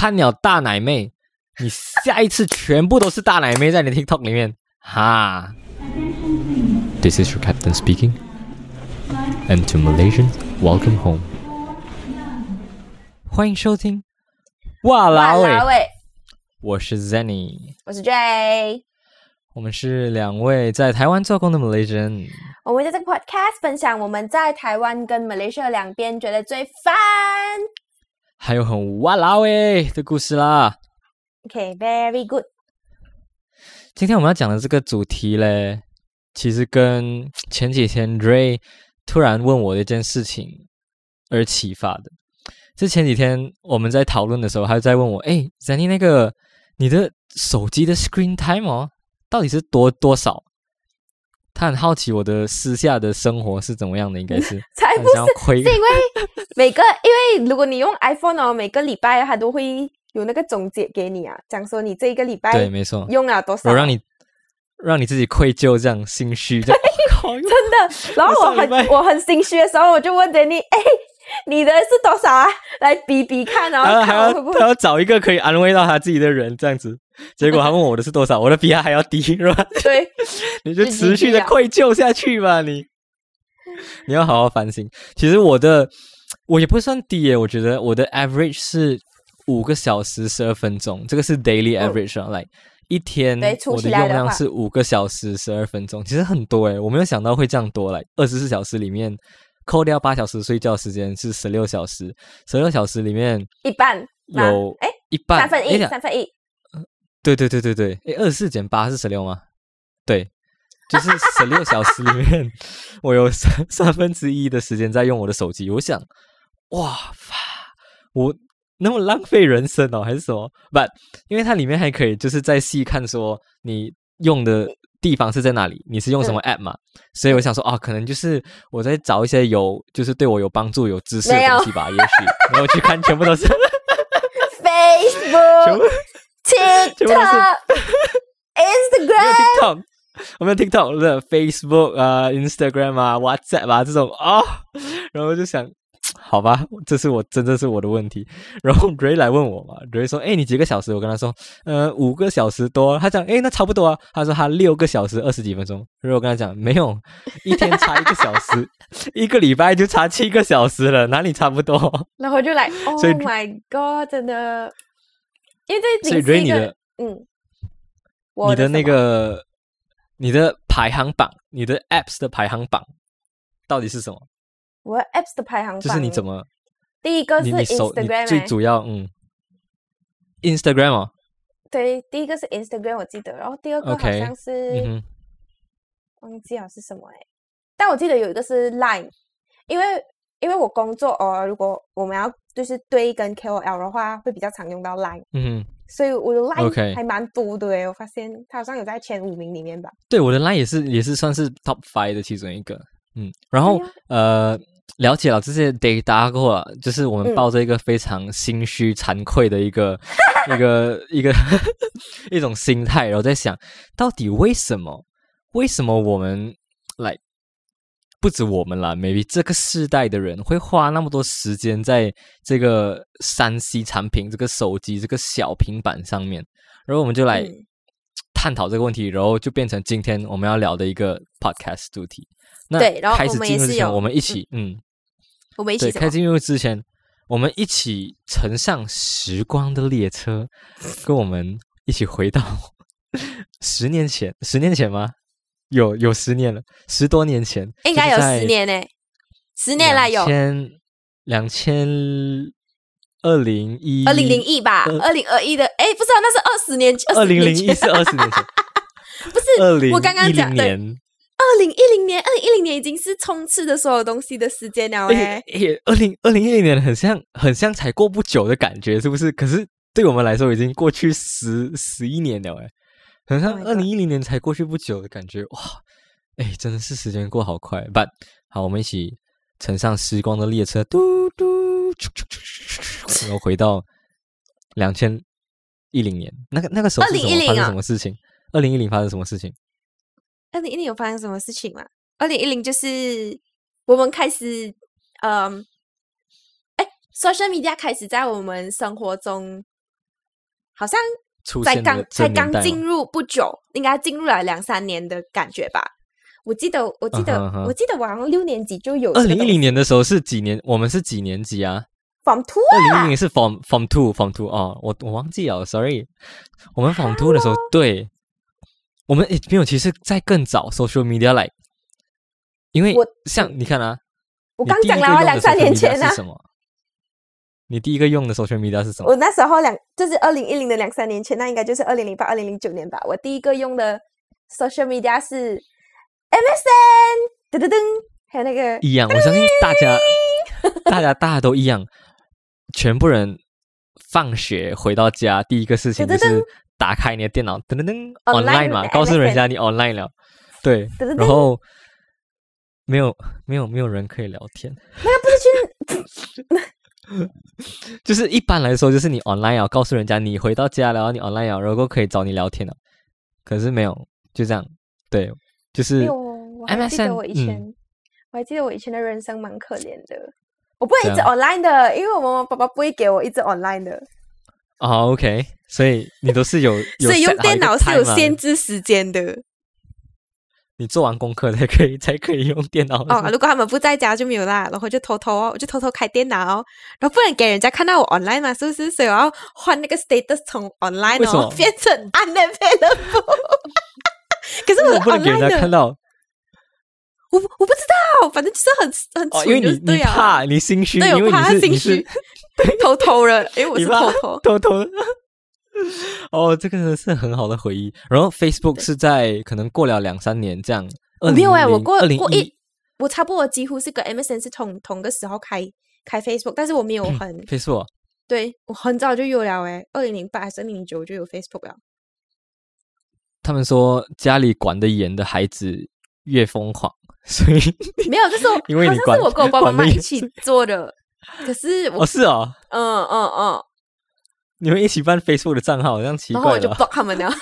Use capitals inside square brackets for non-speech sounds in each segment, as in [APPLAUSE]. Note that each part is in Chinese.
看了大奶妹，你下一次全部都是大奶妹在你的 TikTok 里面，哈。This is your captain speaking. And to Malaysians, welcome home. 欢迎收听。哇啦喂，喂，我是 Zenny，我是 J。我们是两位在台湾做工的 Malaysian。我们在这个 podcast 分享我们在台湾跟马来西亚两边觉得最烦。还有很哇啦喂的故事啦。OK，very、good。今天我们要讲的这个主题嘞，其实跟前几天 Ray 突然问我的一件事情而启发的。是前几天我们在讨论的时候，他就在问我：“哎，Zenny，那个你的手机的 screen time 哦，到底是多多少？”他很好奇我的私下的生活是怎么样的，应该是 [LAUGHS] 才不是，窥是因为 [LAUGHS] 每个，因为如果你用 iPhone 哦，每个礼拜他都会有那个总结给你啊，讲说你这一个礼拜对，没错，用了多少，我让你让你自己愧疚，这样心虚，这样，真的。然后我很我很心虚的时候，我就问 Danny，哎，[LAUGHS] 你的是多少啊？来比比看，然后还要看我会会他要找一个可以安慰到他自己的人，这样子。[LAUGHS] 结果他问我的是多少，我的比他还要低，是吧？对。[LAUGHS] 你就持续的愧疚下去吧，你。你要好好反省。其实我的我也不算低耶，我觉得我的 average 是五个小时十二分钟，这个是 daily 嗯 average 啊，来、一天我的用量是五个小时十二分钟，其实很多诶，我没有想到会这样多来，二十四小时里面扣掉八小时睡觉时间是十六小时，十六小时里面一半有哎一半三分一，三分一，对对对对对，哎，二十四减八是十六吗？对，就是 [LAUGHS] 十六小时里面，我有三三分之一的时间在用我的手机。我想，哇，我那么浪费人生哦，还是什么？不，因为它里面还可以就是再细看说你用的地方是在哪里，你是用什么 app 嘛？所以我想说，啊，可能就是我在找一些有 [LAUGHS] 就是对我有帮助、有知识的东西吧，也许，然后去看，全部都是。[LAUGHS] [LAUGHS] 全 Facebook TikTok 没有 Instagram，TikTok，我没有 TikTok，我的 Facebook 啊、Instagram 啊、WhatsApp 啊这种啊、然后就想，好吧，这是我真的是我的问题。然后 Ray 来问我嘛，Ray 说，哎，你几个小时？我跟他说，呃，五个小时多。他讲，哎，那差不多啊。他说他六个小时二十几分钟。然后我跟他讲，没有，一天差一个小时，[LAUGHS] 一个礼拜就差七个小时了，哪里差不多？[LAUGHS] 然后就来，Oh my God，真的，因为这所以 Ray 你的嗯，我你的那个你的排行榜，你的 Apps 的排行榜到底是什么？我的 Apps 的排行榜，就是你怎么第一个是 Instagram，最欸主要嗯，Instagram 哦对，第一个是 Instagram，我记得，然后第二个好像是嗯忘记了是什么哎，但我记得有一个是 Line，因为因为我工作哦，如果我们要就是对跟 KOL 的话，会比较常用到 Line，嗯哼，所以我的 Line 还蛮多的诶，我发现它好像有在前五名里面吧。对我的 line 也是也是算是 top five 的其中一个，嗯，然后呃了解了这些 data 过后，就是我们嗯。抱着一个非常心虚惭愧的一个 [LAUGHS] 一个一个 [LAUGHS] 一种心态，然后在想到底为什么为什么我们来不止我们啦，maybe 这个世代的人会花那么多时间在这个三 C 产品、这个手机、这个小平板上面，然后我们就来嗯。探讨这个问题，然后就变成今天我们要聊的一个 podcast 主题。那对然后我开始们也是有进入之前，我们一起嗯，我们一起？开始进入之前，我们一起乘上时光的列车，跟我们一起回到 [LAUGHS] 十年前，十年前吗？有有十年了，十多年前，应该有十年呢，十年了有千两千二零一二零零一吧，呃二零二一的，哎，不是啊，那是二十年，二零零一是二十年前，[LAUGHS] 不是二零我刚刚一讲对零年。二零一零年，二零一零年已经是冲刺的所有东西的时间了哎二零二零一零年很像很像才过不久的感觉，是不是？可是对我们来说已经过去十十一年了，哎，很像 Oh 二零一零年才过去不久的感觉，哇！哎，真的是时间过好快。But 好，我们一起乘上时光的列车，嘟嘟，然后回到两千一零年，那个那个时候是什么2010发生啊什么事情？二零一零发生什么事情？二零一零有发生什么事情吗？二零一零就是我们开始，嗯，哎，social media 开始在我们生活中好像出才刚才刚进入不久，应该进入了两三年的感觉吧。我记得，我记得，我记得我好像六年级就有二零一零年的时候是几年？我们是几年级啊？Form Two 二零一啊，零是 Form Form Two Form Two 哦，我我忘记了，sorry。我们 Form Two 的时候，对，我们诶没有，其实在更早 social media like，因为我像你看啊，我刚讲了啊两三年前啊是，什么？你第一个用的 social media 是什么？我那时候两就是二零一零的两三年前，那应该就是二零零八、二零零九年吧。我第一个用的 social media 是 MSN，噔噔噔，还有那个一样，我相信大家，大家大家都一样，全部人放学回到家，第一个事情就是打开你的电脑，噔噔噔 Online 嘛，告诉人家你 online 了，对，然后没有没有没有人可以聊天，那不是去 [LAUGHS] 就是一般来说，就是你 online 了，告诉人家你回到家了，你 online 了，然后可以找你聊天了，可是没有，就这样，对，就是还记得我以前，嗯我还记得我以前的人生蛮可怜的。我不能一直 online 的，因为我妈妈爸爸不会给我一直 online 的，哦，OK，所以你都是有，有所以用电脑是有限制时间的。你做完功课才可以才可以用电脑哦，如果他们不在家就没有啦，然后就偷偷哦，我就偷偷开电脑哦，然后不能给人家看到我 online 嘛，是不是？所以我要换那个 status 从 online 哦变成 unavailable。[LAUGHS] 可是我我不能给人家看到我我不知道，反正就是很很哦，蠢，因为你对啊怕你心虚，对，因为你我怕他心虚，[LAUGHS] 偷偷的，因为我是偷偷。偷偷的。哦，这个是很好的回忆。然后 Facebook 是在可能过了两三年这样，我没有哎、我过过一，我差不多几乎是跟 MSN 是同同个时候开开 Facebook，但是我没有很、Facebook 对我很早就有了哎、二零零八还是二零零九就有 Facebook 了。他们说家里管得严的孩子越疯狂，所以 [LAUGHS] 没有，就是我 [LAUGHS] 因为你管好像是我跟我爸爸妈妈一起做的。可是我哦是哦，嗯嗯嗯，你们一起办 Facebook 的账号，这样奇然后我就 block 他们了。[LAUGHS]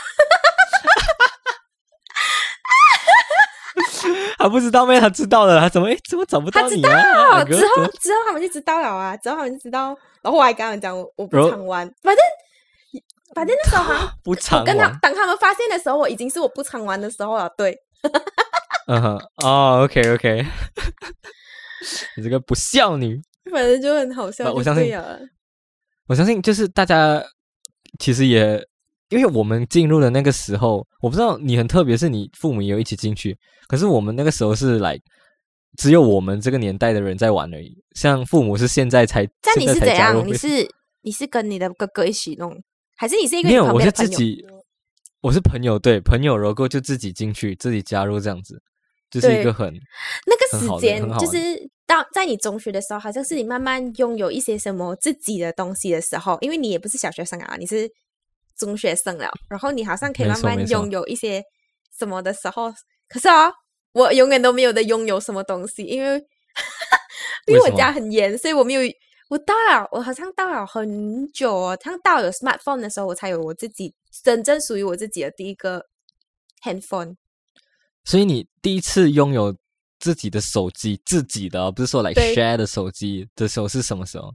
他不知道咩？他知道了，他怎么诶怎么找不他知到你啊？道啊哥之后之后他们就知道了啊，之后他们就知道。然后我还跟他们讲我我不常玩，反正反正那时候好像不常我跟他玩。当他们发现的时候，我已经是我不常玩的时候了。对，嗯哼，哦，OK OK，[LAUGHS] 你这个不孝女。反正就很好笑。我相信我相信就是大家其实也，因为我们进入的那个时候，我不知道你很特别，是你父母也有一起进去，可是我们那个时候是来只有我们这个年代的人在玩而已，像父母是现在才，那你是怎样？你是你是跟你的哥哥一起弄，还是你是一个没有，我是朋友？自己，我是朋友，对朋友，然后就自己进去，自己加入这样子，就是一对个很那个时间就是到在你中学的时候，好像是你慢慢拥有一些什么自己的东西的时候，因为你也不是小学生啊，你是中学生了，然后你好像可以慢慢拥有一些什么的时候，可是啊，我永远都没有的拥有什么东西，因为 [LAUGHS] 因为我家很严，所以我没有。我到了，我好像到了很久哦，像到有 smartphone 的时候，我才有我自己真正属于我自己的第一个 handphone。所以你第一次拥有自己的手机，自己的哦不是说来对 share 的手机的时候是什么时候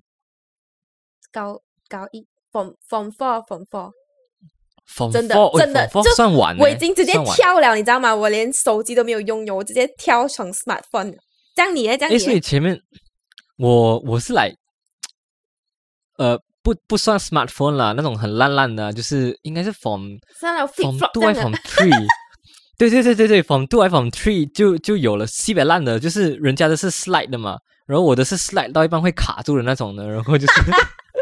高高一 form form four form four，？Form 真的 four，真的 four 就算晚，我已经直接跳了，你知道吗？我连手机都没有拥有，我直接跳成 smartphone。这样你呢？这样诶？所以前面我我是来，呃，不不算 smartphone 啦，那种很烂烂的啊，就是应该是 from from 的 from three，对对对对对，from two 还 from three 就就有了西北烂的，就是人家的是 slide 的嘛，然后我的是 slide 到一半会卡住的那种的，然后就是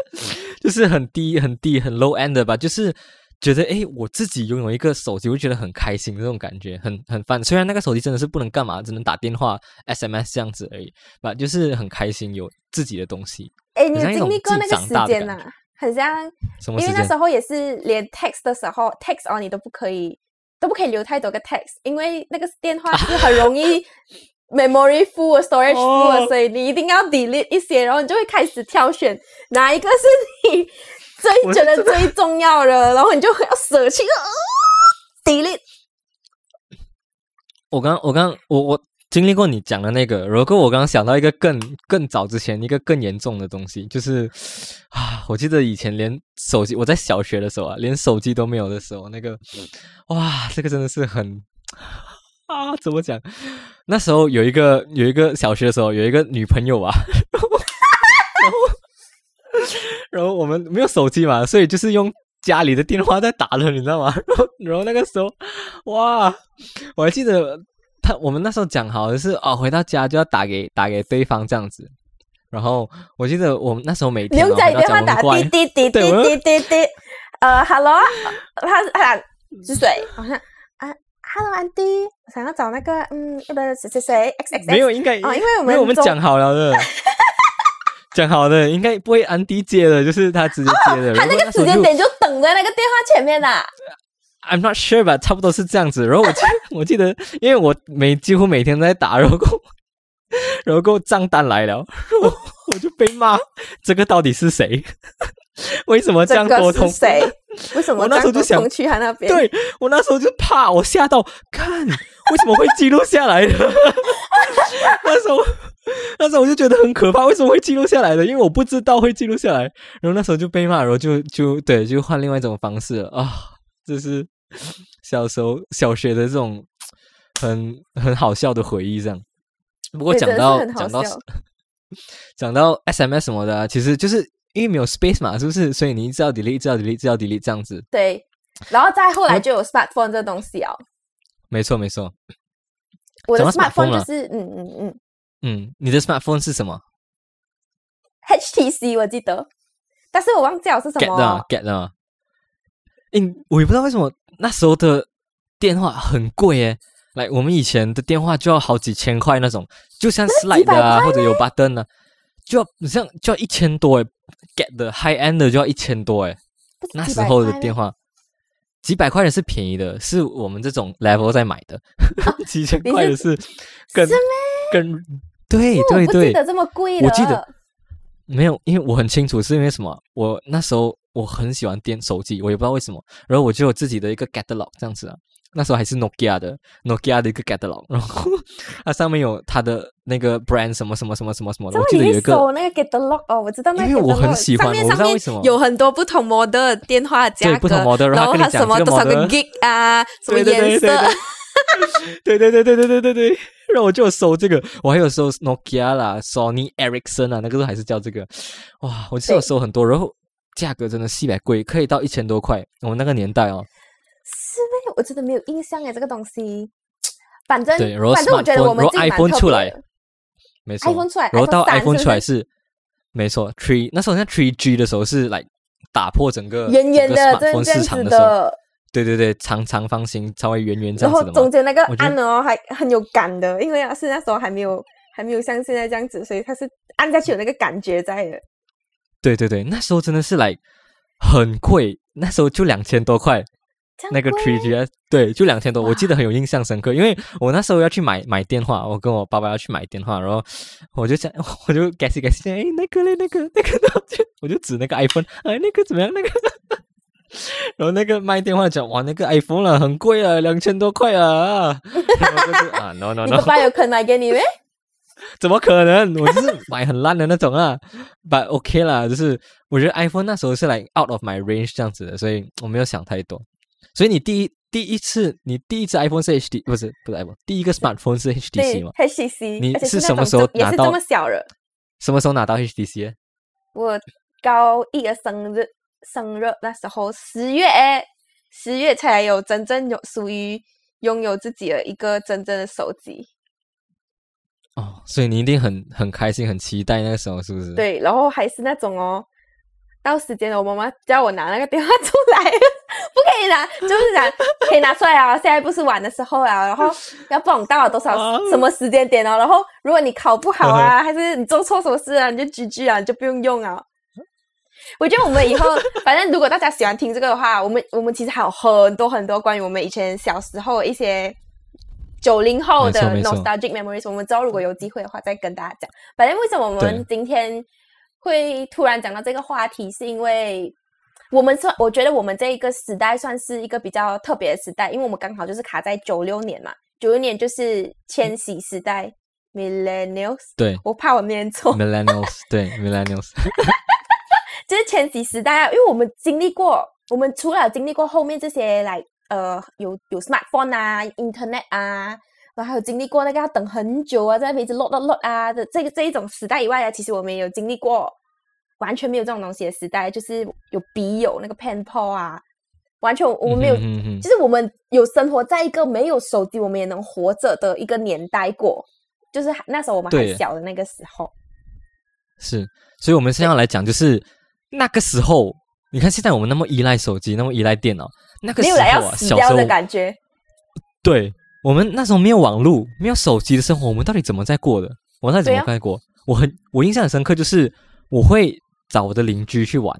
[LAUGHS] 就是很低很低很 low end 的吧，就是觉得诶，我自己拥有一个手机，我觉得很开心这种感觉，很很烦。虽然那个手机真的是不能干嘛，只能打电话、SMS 这样子而已，吧，就是很开心有自己的东西。哎，你经历过那个时间呐、感很像，因为那时？候也是连 text 的时候，text 哦你都不可以，都不可以留太多个 text，因为那个电话是很容易 [LAUGHS] memory full、storage full，、所以你一定要 delete 一些，然后你就会开始挑选哪一个是你最觉得最重要的，然后你就会要舍弃，哦 delete。我刚我刚我我经历过你讲的那个，如果我刚刚想到一个更更早之前一个更严重的东西，就是啊，我记得以前连手机，我在小学的时候啊，连手机都没有的时候，那个哇，这个真的是很啊，怎么讲？那时候有一个有一个小学的时候有一个女朋友啊，然后然后我们没有手机嘛，所以就是用家里的电话在打的，你知道吗？然后然后那个时候哇，我还记得。他我们那时候讲好的是哦，回到家就要打给打给对方这样子。然后我记得我们那时候每天用家里电话打滴滴滴滴滴滴滴，呃，Hello，他他是谁？好像啊，Hello Andy，想要找那个嗯，不是谁谁谁 X X，没有应该哦，因为我们因为我们讲好了的，[LAUGHS] 讲好的应该不会安迪接的，就是他直接接的。[LAUGHS] 他那个时间点就等在那个电话前面啦。I'm not sure 吧，差不多是这样子。然后我记 [LAUGHS] 我记得，因为我每几乎每天在打，然后然后账单来了，我我就被骂。这个到底是谁？[LAUGHS] 为什么这样沟通？谁？[LAUGHS] 为什么？我那时候就想去他那边。对我那时候就怕，我吓到，看为什么会记录下来的？那时候那时候我就觉得很可怕，为什么会记录下来的？因为我不知道会记录下来。然后那时候就被骂，然后就就对，就换另外一种方式了啊。这是 [LAUGHS] 小时候小学的这种很很好笑的回忆，这样。不过讲到 [LAUGHS] 讲到讲到 SMS 什么的，其实就是因为没有 space 嘛，是不是？所以你一直要 delete，一直要 delete，一直要 delete 这样子。对，然后再后来就有 smartphone 这东西哦。没错，没错。我的 smartphone 就是嗯嗯嗯嗯，你的 smartphone 是什么？HTC 我记得，但是我忘记了是什么。get 了，get 了。嗯，我也不知道为什么那时候的电话很贵诶，来，我们以前的电话就要好几千块那种，就像 slide 啊或者有 button 啊，就要像就要一千多诶，get 的 high end 的就要一千多诶，那时候的电话几百块的是便宜的，是我们这种 level 在买的，几千块的是更更对对对，记得这么贵我记得没有，因为我很清楚是因为什么，我那时候。我很喜欢电手机，我也不知道为什么。然后我就有自己的一个 catalog 这样子啊，那时候还是 Nokia 的 Nokia 的一个 catalog，然后它上面有它的那个 brand 什么什么什么什么什么。我记得有一个那个 catalog 哦，我知道那个。因为我很喜欢，我不知道为什么有很多不同 model 电话价格，不同 model，然后它什么多少个 gig 啊，什么颜色？对 [LAUGHS] 对对对对对对对，然后我就搜这个，我还有搜 Nokia 啦，Sony Ericsson 啊，那个时候还是叫这个。哇，我是有搜很多，然后。价格真的细百贵，可以到一千多块。我们那个年代哦，是没我真的没有印象哎，这个东西。[TSK] 反正对，反正我觉得我们 iPhone 出来，没错，iPhone 出来，然后到 iPhone 出来是没错，Three 那时候像 Three G 的时候是来打破整个圆圆的这样市场的时候，对对对，长长方形稍微圆圆这样子的然后中间那个按哦还很有感的，因为是那时候还没有还没有像现在这样子，所以它是按下去有那个感觉在的。对对对，那时候真的是来很贵，那时候就两千多块，那个 Three G，对，就两千多，我记得很有印象深刻，因为我那时候要去买买电话，我跟我爸爸要去买电话，然后 [LAUGHS] 我就想，[LAUGHS] 我就 guess guess，哎，那个嘞，那个 [LAUGHS] 那个，我就指那个 iPhone，哎，那个怎么样？那个，然后那个卖电话讲，哇，那个 iPhone 了，很贵啊，两千多块啊，啊，no no no，你爸爸有肯买给你没？[LAUGHS] 怎么可能？我就是买很烂的那种啊，But OK 啦，就是我觉得 iPhone 那时候是来 out of my range 这样子的，所以我没有想太多。所以你第一第一次，你第一次 iPhone 是 HD，不是不是 iPhone，第一个 smartphone 是 HTC 吗？HTC，你是什么时候拿到？这么小了？什么时候拿到 HTC？我高一的生日，生日那时候十月，十月才有真正有属于拥有自己的一个真正的手机。哦，所以你一定很很开心、很期待那个时候，是不是？对，然后还是那种哦，到时间了，我妈妈叫我拿那个电话出来，不可以拿，就是拿可以拿出来啊。现在不是玩的时候啊，然后要不懂到了多少什么时间点哦。然后如果你考不好啊，[LAUGHS] 还是你做错什么事啊，你就 GG 啊，你就不用用啊。我觉得我们以后，反正如果大家喜欢听这个的话，我们我们其实还有很多很多关于我们以前小时候一些。九零后的 nostalgic memories，我们之后如果有机会的话，再跟大家讲。反正为什么我们今天会突然讲到这个话题，是因为我们算，我觉得我们这一个时代算是一个比较特别的时代，因为我们刚好就是卡在九六年嘛。九六年就是千禧时代 （millennials）。对我怕我念错，，millennials，对，millennials，[LAUGHS] 就是千禧时代啊，因为我们经历过，我们除了经历过后面这些来呃有有 smartphone 啊、internet 啊，然后还有经历过那个要等很久啊，在那边一直 load load load 啊的这个这一种时代以外啊，其实我们也有经历过完全没有这种东西的时代，就是有笔友那个 pen pal 啊，完全我们没有，嗯哼嗯哼就是我们有生活在一个没有手机我们也能活着的一个年代过，就是那时候我们还小的那个时候。是，所以我们现在来讲，就是那个时候，你看现在我们那么依赖手机，那么依赖电脑，那个时候没有来要啊，小时候死掉的感觉，对我们那时候没有网络，没有手机的生活，我们到底怎么在过的？我到底怎么在过？我很我印象很深刻，就是我会找我的邻居去玩，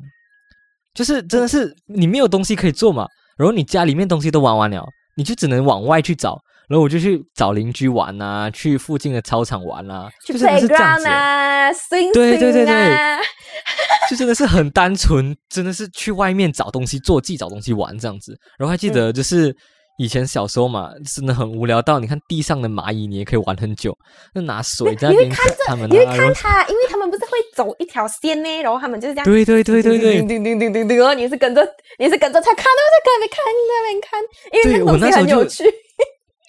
就是真的是你没有东西可以做嘛，然后你家里面东西都玩完了，你就只能往外去找，然后我就去找邻居玩啊，去附近的操场玩啊，去 playground。啊，swing 对对对啊，[LAUGHS] 就真的是很单纯，真的是去外面找东西做，自己找东西玩这样子。然后还记嗯得就是以前小时候嘛，真的很无聊到你看地上的蚂蚁，你也可以玩很久，就拿水在那边你会看赶它们你会看他，因为他们不是会走一条线呢，然后他们就是这样。对对对对对叮叮叮叮叮叮，然后你是跟着，你是跟着他看，我在跟那边看，在那边看，因为对我那个东西那时候就很有趣。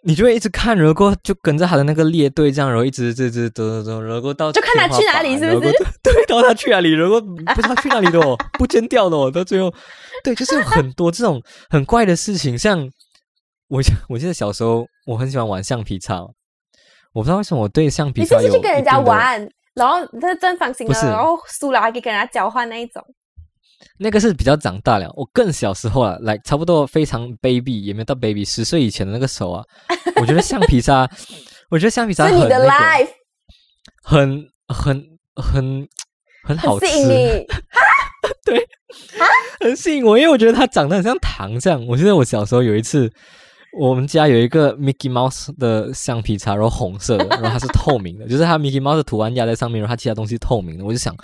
你就会一直看，然后就跟着他的那个列队这样，然后一直直直走走走，然后到就看他去哪里是不是对，到他去哪里，如果不知道去哪里的哦，不见掉的哦，到最后，对，就是有很多这种很怪的事情，像我我记得小时候我很喜欢玩橡皮擦，我不知道为什么我对橡皮你就是去跟人家玩，然后这正方形的，然后输了还可以跟人家交换那一种。那个是比较长大了，我更小时候啊，来差不多非常 baby，也没有到 baby，十岁以前的那个时候啊，我觉得橡皮擦，[LAUGHS] 我觉得橡皮擦很那个 life，很很很很好吃很吸，引你。[LAUGHS] 很吸引我，因为我觉得它长得很像糖这样。我记得我小时候有一次，我们家有一个 Mickey Mouse 的橡皮擦，然后红色的，然后它是透明的，就是它 Mickey Mouse 的图案压在上面，然后它其他东西透明的。我就想，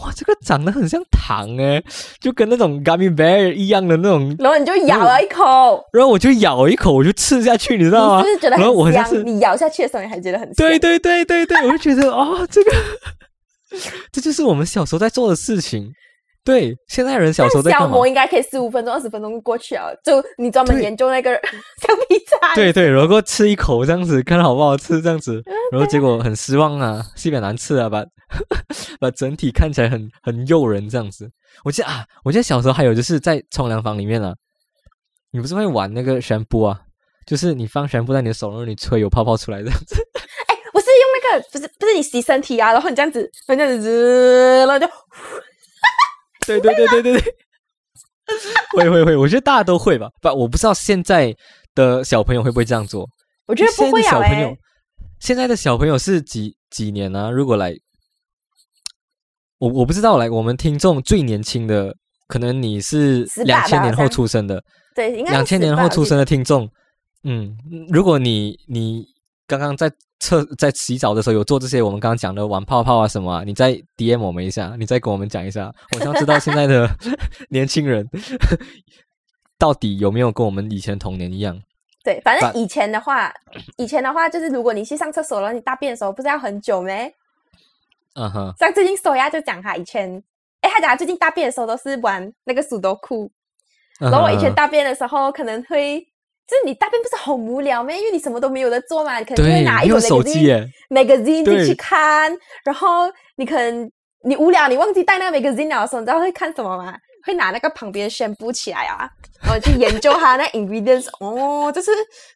哇，这个长得很像糖诶，就跟那种 Gummy Bear 一样的那种。然后你就咬了一口，然后我就咬一口，我就吃下去，你知道吗？你是觉得然后我很香？好像是你咬下去的时候，你还觉得很香。对对对对对，我就觉得哦，这个 [LAUGHS] 这就是我们小时候在做的事情。对，现在人小时候在干嘛小魔？应该可以十五分钟、二十分钟就过去了。就你专门研究那个 [LAUGHS] 橡皮擦，对对，然后吃一口这样子，看好不好吃这样子，[LAUGHS] 然后结果很失望啊，西北难吃啊，把 [LAUGHS] 把整体看起来很很诱人这样子。我记得啊，我记得小时候还有就是在冲凉房里面啊，你不是会玩那个旋波啊？就是你放旋波在你的手，然后你吹有泡泡出来这样子。哎，我是用那个，不是不是你洗身体啊，然后你这样子，然后这样子，然后就对对对对对对，[LAUGHS] 会会会，我觉得大家都会吧。不，我不知道现在的小朋友会不会这样做。我觉得不会的小朋友，，现在的小朋友是几几年啊？如果来，我我不知道，来我们听众最年轻的，可能你是18两千年后出生的，对，应该两千年后出生，的听众，嗯，如果你你刚刚在厕在洗澡的时候有做这些我们刚刚讲的玩泡泡啊什么啊，你再 DM 我们一下，你再跟我们讲一下，我想知道现在的 [LAUGHS] 年轻人 [LAUGHS] 到底有没有跟我们以前童年一样。对，反正以前的话，以前的话就是如果你去上厕所了，你大便的时候不是要很久咩？嗯哼，像最近索亚就讲他以前，哎，他讲他最近大便的时候都是玩那个数独库，嗯然后我以前大便的时候可能会，就是你大便不是很无聊咩？因为你什么都没有得做嘛，你可能就会，拿一本手机 magazine 进去看，然后你可能你无聊，你忘记带那个 magazine 了的时候，你知道会看什么吗？会拿那个旁边宣布起来啊，[LAUGHS] 然后去研究它那 ingredients。哦，这是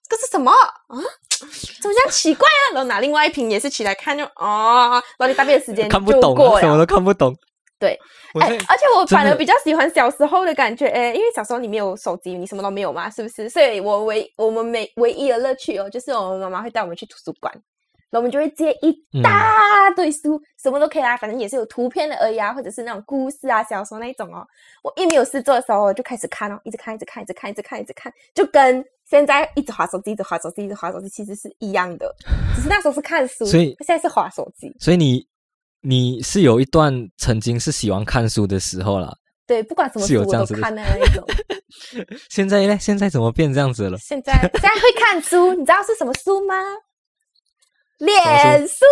这是什么啊？怎么这样奇怪啊？然后拿另外一瓶也是起来看就，哦，然后你大便的时间看不懂、什么了。都看不懂。对，哎，而且我反而比较喜欢小时候的感觉，哎，因为小时候你没有手机，你什么都没有嘛，是不是？所以我唯我们每唯一的乐趣哦，就是我们妈妈会带我们去图书馆，然后我们就会借一嗯大堆书，什么都可以啦，反正也是有图片的而已啊，或者是那种故事啊、小说那一种哦。我一没有事做的时候，我就开始看哦，一直看，一直看，一直看，一直看，一直看，就跟现在一直划手机、一直划手机、一直划手机其实是一样的，只是那时候是看书，所以现在是划手机。所以你你是有一段曾经是喜欢看书的时候啦。对，不管什么书我都看的那一种。[LAUGHS] 现在呢？现在怎么变这样子了？现在现在会看书，你知道是什么书吗？脸书。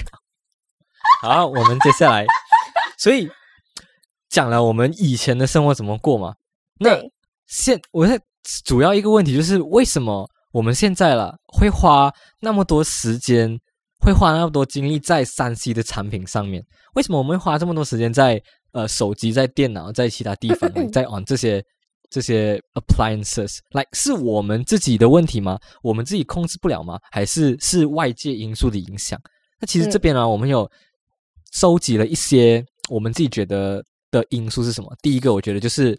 [LAUGHS] 好，我们接下来，所以讲了我们以前的生活怎么过嘛。那对现我在主要一个问题就是，为什么我们现在了会花那么多时间，会花那么多精力在三 C 的产品上面？为什么我们会花这么多时间在呃手机、在电脑、在其他地方、[LAUGHS] 在 on 这些这些 appliances？like 是我们自己的问题吗？我们自己控制不了吗？还是是外界因素的影响？那其实这嗯边呢，我们有收集了一些我们自己觉得的因素是什么？第一个，我觉得就是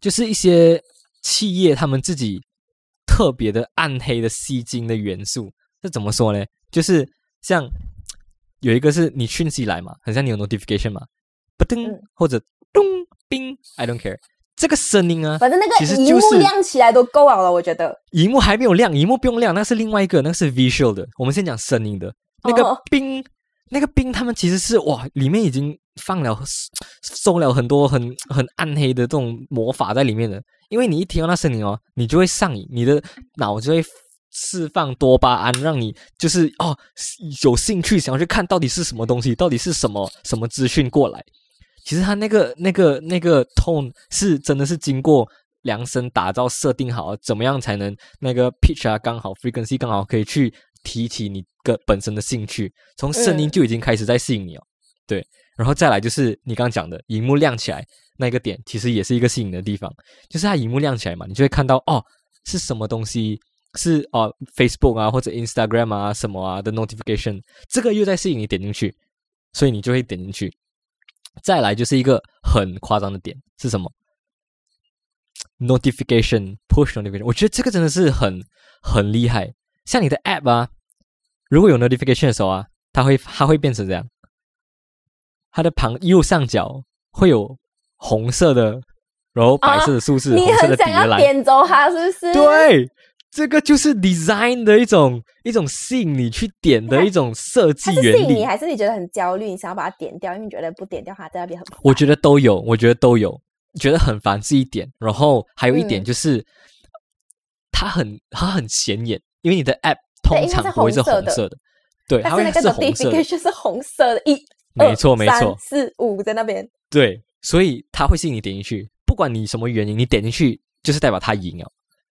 就是一些企业他们自己特别的暗黑的吸金的元素。这怎么说呢？就是像有一个是你讯息来嘛，很像你有 notification 嘛，不噔、嗯或者咚冰，I don't care。这个声音啊，反正那其实个荧幕就是亮起来都够好了，我觉得。荧幕还没有亮，荧幕不用亮，那是另外一个，那是 visual 的。我们先讲声音的，那个哦冰，那个冰，他们其实是哇，里面已经放了收了很多很很暗黑的这种魔法在里面的。因为你一听到那声音哦，你就会上瘾，你的脑就会释放多巴胺，让你就是哦有兴趣想要去看到底是什么东西，到底是什么什么资讯过来。其实他那个那个那个 tone 是真的是经过量身打造设定好，怎么样才能那个 pitch 啊刚好 frequency 刚好可以去提起你个本身的兴趣，从声音就已经开始在吸引你哦。对，然后再来就是你刚讲的荧幕亮起来那个点，其实也是一个吸引的地方，就是它荧幕亮起来嘛，你就会看到哦是什么东西。是哦，Facebook 啊，或者 Instagram 啊，什么啊的 notification，这个又在吸引你点进去，所以你就会点进去。再来就是一个很夸张的点是什么？notification push notification，我觉得这个真的是很很厉害。像你的 app 啊，如果有 notification 的时候啊，它会它会变成这样，它的旁右上角会有红色的，然后白色的数字，啊你红色的很想要。点走它，是不是？，对，这个就是 design 的一种一种吸引你去点的一种设计原理吸引你，。还是你觉得很焦虑，你想要把它点掉？因为你觉得不点掉它在那边很烦。我觉得都有，我觉得都有，觉得很烦是一点，然后还有一点嗯就是，它很它很显眼，因为你的 app 通常不会是红色的对，它会是那个是红色的，notification 是红色的，一、没错没错，四五在那边。对，所以它会吸引你点进去，不管你什么原因，你点进去就是代表它赢了，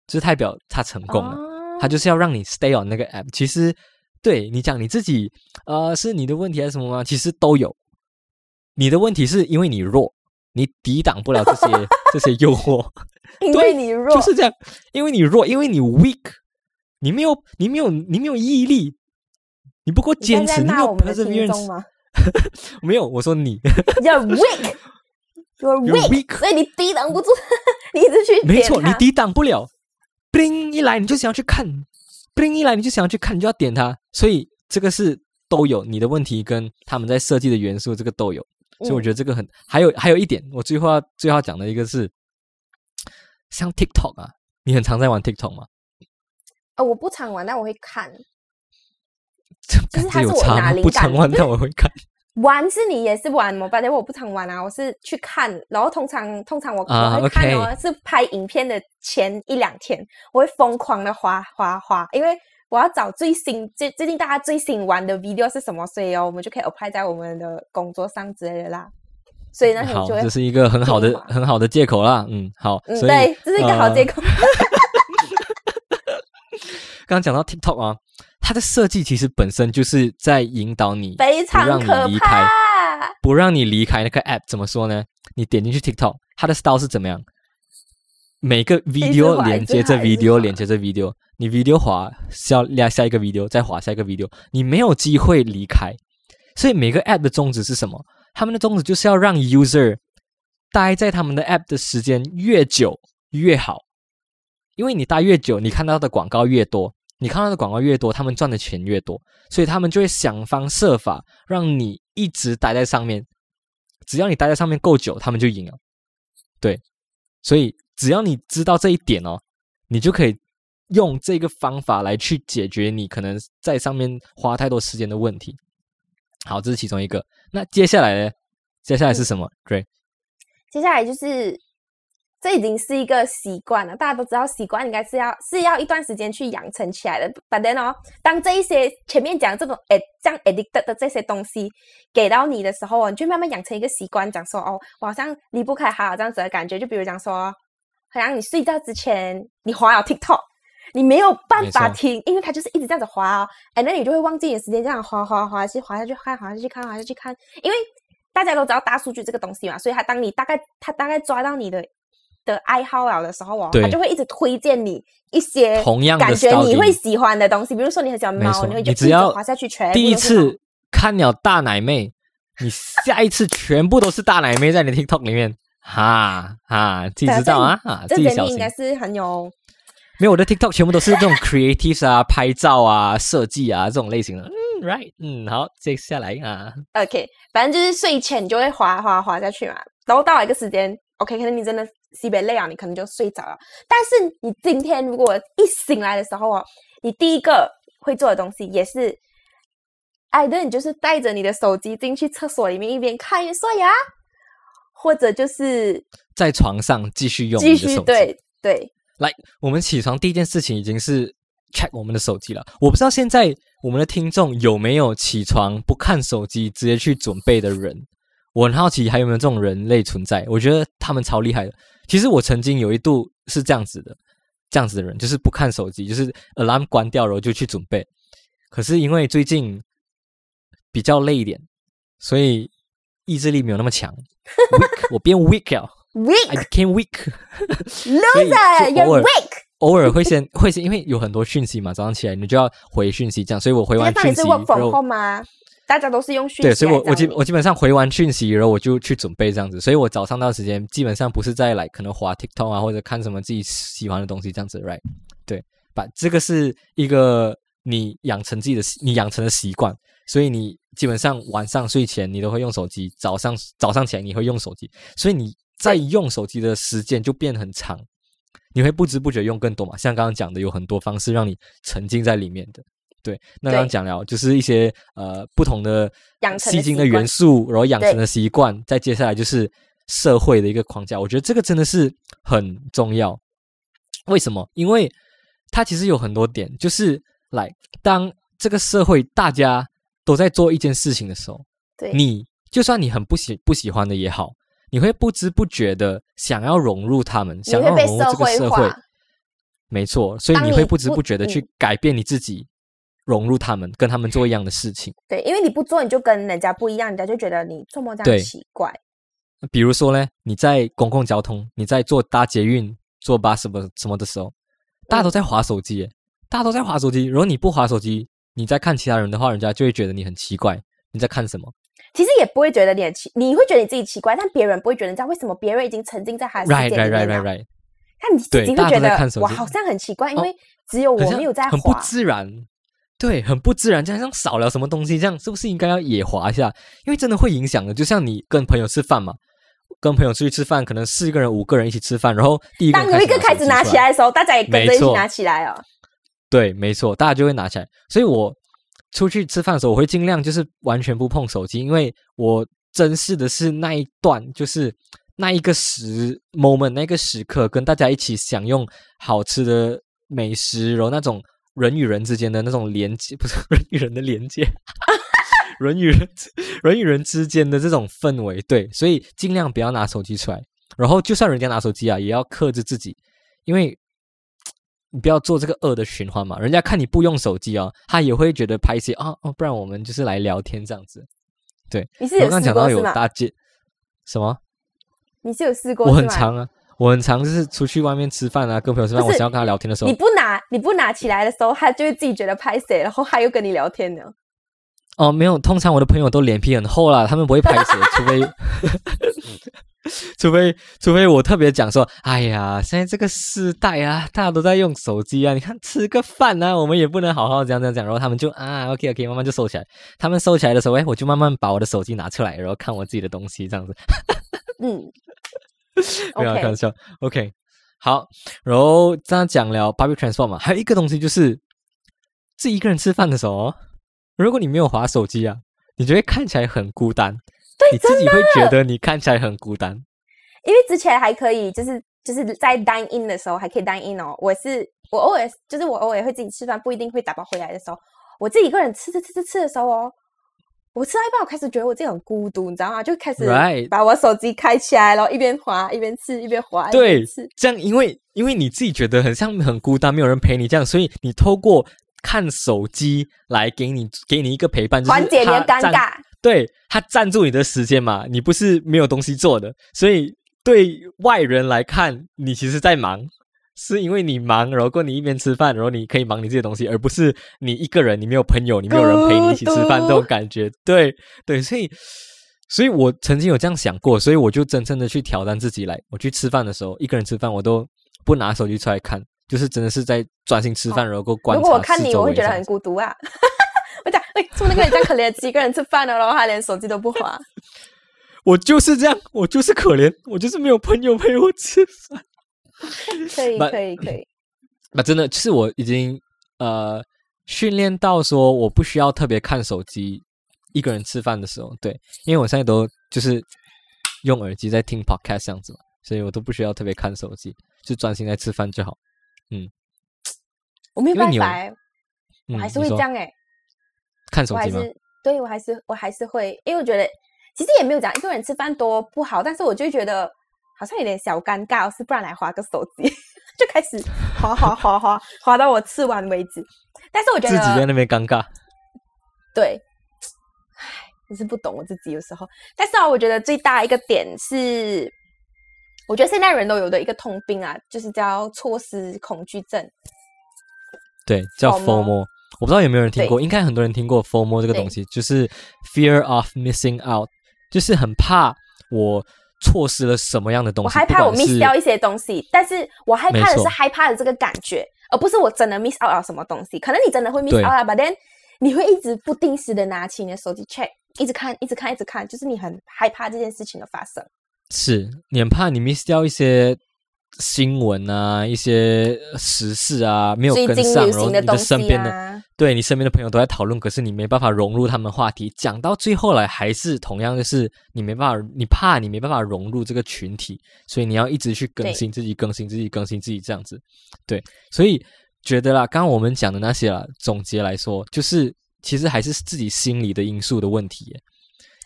就是代表他成功了。他就是要让你 stay on 那个 app。其实，对你讲你自己，呃，是你的问题还是什么吗？其实都有。你的问题是因为你弱，你抵挡不了这些 [LAUGHS] 这些诱惑，因对为你弱，就是这样。因为你弱，因为你 weak，你没有你没有你没有毅力，你不够坚持，你没有在在骂我们的听众 perseverance。吗 [LAUGHS] 没有，我说你？You're weak。[LAUGHS] You're You're weak，weak 所以你抵挡不住，你一直去没错，你抵挡不了。Bling 一来你就想要去看，bling 一来你就想要去看，你就要点它。所以这个是都有你的问题跟他们在设计的元素，这个都有。所以我嗯觉得这个很，还有还有一点，我最后要最后要讲的一个是，像 TikTok 啊，你很常在玩 TikTok 吗？啊，我不常玩，但我会看。这就是它是我感觉有差吗？拿灵感不常玩，但我会看。玩是你也是玩吗？反正我不常玩啊，我是去看，然后通常通常我、啊我会看哦是拍影片的前一两天，我会疯狂的滑滑滑，因为我要找最新最最近大家最新玩的 video 是什么，所以哦，我们就可以 apply 在我们的工作上之类的啦。所以那天好，就会这是一个很好的很好的借口啦。嗯，好，嗯，对，这是一个好借呃口。[LAUGHS] 刚刚讲到 TikTok 啊，它的设计其实本身就是在引导你，非常不让可你离开，怕。不让你离开那个 app。怎么说呢？你点进去 TikTok，它的 style 是怎么样？每个 video 连接着一直滑一直 video 连接着 video，你 video 滑下下下一个 video，再滑下一个 video，你没有机会离开。所以每个 app 的宗旨是什么？他们的宗旨就是要让 user 待在他们的 app 的时间越久越好，因为你待越久，你看到的广告越多，你看到的广告越多，他们赚的钱越多，所以他们就会想方设法让你一直待在上面。只要你待在上面够久，他们就赢了。对，所以只要你知道这一点哦，你就可以用这个方法来去解决你可能在上面花太多时间的问题。好，这是其中一个。那接下来呢？接下来是什么？对，接下来就是，这已经是一个习惯了，大家都知道习惯应该是要是要一段时间去养成起来的。But then 哦，当这一些前面讲这种诶这样 addicted 的这些东西给到你的时候哦，你就慢慢养成一个习惯，讲说哦，我好像离不开它这样子的感觉。就比如讲说，好像你睡觉之前你滑了 TikTok。你没有办法停，因为它就是一直这样子滑哦，哎，那你就会忘记你的时间，这样滑滑滑下去，滑下去看，滑下去看，滑下去看，因为大家都知道大数据这个东西嘛，所以它当你大概它大概抓到你的的爱好了的时候哦，他就会一直推荐你一些同样的感觉你你会喜欢的东西，比如说你很喜欢猫，你会就一直你只要滑下去，全第一次看了大奶妹，你下一次全部都是大奶妹在你的 TikTok 里面，哈哈，自己知道啊，啊自己小心这点你应该。是很有没有我的 TikTok 全部都是这种 creatives 啊、拍照啊、设计啊这种类型的。嗯，right，嗯，好，接下来啊，OK，反正就是睡前你就会滑滑滑下去嘛，然后到了一个时间，OK，可能你真的西北累啊，你可能就睡着了。但是你今天如果一醒来的时候哦，你第一个会做的东西也是，哎，对，你就是带着你的手机进去厕所里面一边看一边刷牙，或者就是在床上继续用继。续对对来，我们起床第一件事情已经是 check 我们的手机了。我不知道现在我们的听众有没有起床不看手机直接去准备的人。我很好奇还有没有这种人类存在。我觉得他们超厉害的。其实我曾经有一度是这样子的，这样子的人就是不看手机，就是 alarm 关掉然后就去准备。可是因为最近比较累一点，所以意志力没有那么强，weak，[LAUGHS] 我变 weak 了 weak became weak。[LAUGHS] 所以 loser 就偶 you're 尔 weak。偶尔会先会先，因为有很多讯息嘛，早上起来你就要回讯息，这样，所以我回完讯息，然后吗？大家都是用讯息对，所以我我基我基本上回完讯息，然后我就去准备这样子，所以我早上到时间基本上不是在来可能滑 TikTok 啊，或者看什么自己喜欢的东西这样子，right？对，把这个是一个你养成自己的你养成的习惯，所以你基本上晚上睡前你都会用手机，早上早上起来你会用手机，所以你在用手机的时间就变很长，你会不知不觉用更多嘛。像刚刚讲的，有很多方式让你沉浸在里面的。对，那刚刚讲了，就是一些呃不同的养成的吸睛的元素，然后养成的习惯，再接下来就是社会的一个框架。我觉得这个真的是很重要。为什么？因为它其实有很多点，就是来当这个社会大家都在做一件事情的时候，对你就算你很不喜不喜欢的也好，你会不知不觉的想要融入他们，想要融入这个社会。。没错，所以你你会不知不不觉的去嗯改变你自己，融入他们，跟他们做一样的事情。对，因为你不做，你就跟人家不一样，人家就觉得你做么这对样奇怪。比如说呢，你在公共交通，你在坐搭捷运、坐巴士什么什么的时候，大家都在划手机耶，大家都在划手机。如果你不划手机，你在看其他人的话，人家就会觉得你很奇怪，你在看什么？其实也不会觉得你很奇，你会觉得你自己奇怪，但别人不会觉得。你知道为什么？别人已经沉浸在他的世 Right, 界里 right, 面 right, 了 right, right。他你自己会觉得我好像很奇怪，因哦为只有我没有在很不。自然，对，很不自然，这样像少了什么东西，这样是不是应该要也滑一下？因为真的会影响的。就像你跟朋友吃饭嘛，跟朋友出去吃饭，可能四个人、五个人一起吃饭，然后第一个当有一个开始拿起来的时候，大家也跟着一起拿起来哦。对，没错，大家就会拿起来。所以我出去吃饭的时候，我会尽量就是完全不碰手机，因为我珍视的是那一段，就是那一个时 moment 那个时刻，跟大家一起享用好吃的美食，然后那种人与人之间的那种连接，不是 [LAUGHS] 人与人的连接。[LAUGHS] 人与人人与人之间的这种氛围，对，所以尽量不要拿手机出来。然后，就算人家拿手机啊，也要克制自己，因为你不要做这个恶的循环嘛。人家看你不用手机哦，他也会觉得拍戏啊哦，不然我们就是来聊天这样子。对，我你是有刚刚讲到有？搭街什么？你是有试过我？很常啊，我很常就是出去外面吃饭啊，跟朋友吃饭，我想要跟他聊天的时候你，不拿你不拿起来的时候，他就会自己觉得拍谁，然后他又跟你聊天呢。哦，没有，通常我的朋友都脸皮很厚啦，他们不会拍谁，除非，除非，除非我特别讲说，哎呀，现在这个时代啊，大家都在用手机啊，你看吃个饭啊，我们也不能好好这样这样讲，然后他们就啊，OK OK，慢慢就收起来。他们收起来的时候，哎，我就慢慢把我的手机拿出来，然后看我自己的东西，这样子。嗯 [LAUGHS] 不要开玩笑。OK，好，然后这样讲了 public transport 嘛，还有一个东西就是自己一个人吃饭的时候哦，如果你没有划手机啊，你就会看起来很孤单，对你自己会觉得你看起来很孤单。因为之前还可以，就是就是在 dine in 的时候还可以 dine in 哦。我是我偶尔就是我偶尔会自己吃饭，不一定会打包回来的时候，我自己一个人吃吃吃吃吃的时候哦，我吃到一半，我开始觉得我自己很孤独，你知道吗？就开始把我手机开起来，然后一边滑一边吃，一边滑一对边吃。，这样因为因为你自己觉得很像很孤单，没有人陪你这样，所以你透过看手机来给你给你一个陪伴，就是缓解你的尴尬，对，他占住你的时间嘛，你不是没有东西做的，所以对外人来看，你其实在忙，是因为你忙，然后你一边吃饭，然后你可以忙你自己的东西，而不是你一个人，你没有朋友，你没有人陪你一起吃饭这种感觉。对对，所以，所以我曾经有这样想过，所以我就真正的去挑战自己来，我去吃饭的时候，一个人吃饭，我都不拿手机出来看。就是真的是在专心吃饭，然后过观察哦如果我看你，我会觉得很孤独啊。我讲，哎，怎么那个人这样可怜，自己一个人吃饭了，然后他连手机都不滑。我就是这样，我就是可怜，我就是没有朋友陪我吃饭。可以，可以，可以。那真的是我已经呃训练到说，我不需要特别看手机，一个人吃饭的时候，对，因为我现在都就是用耳机在听 podcast 这样子嘛，所以我都不需要特别看手机，就专心在吃饭就好。嗯我没有办法我还是会这样哎，看手机吗？对我还是我还是会，因为我觉得其实也没有讲一个人吃饭多不好，但是我就觉得好像有点小尴尬，我是不然来划个手机，[LAUGHS] 就开始划划划划划到我吃完为止。但是我觉得自己在那边尴尬。对，唉，真是不懂我自己有时候。但是啊，我觉得最大一个点是，我觉得现代人都有的一个通病啊，就是叫错失恐惧症。对，叫 FOMO。我不知道有没有人听过，应该很多人听过 FOMO 这个东西，就是 fear of missing out，就是很怕我错失了什么样的东西。我害怕我 miss 掉一些东西，但是我害怕的是害怕的这个感觉，而不是我真的 miss out 了什么东西。可能你真的会 miss 对 out 了，but then 你会一直不定时的拿起你的手机 check，一直看，一直看，一直看，就是你很害怕这件事情的发生。是你很怕你 miss 掉一些新闻啊，一些时事啊，没有跟上，流然后你的身边的啊，对你身边的朋友都在讨论，可是你没办法融入他们话题，讲到最后来还是同样的是你没办法，你怕你没办法融入这个群体，所以你要一直去更新自己，更新自己，更新自己这样子。对，所以觉得啦，刚刚我们讲的那些啦，总结来说，就是其实还是自己心理的因素的问题。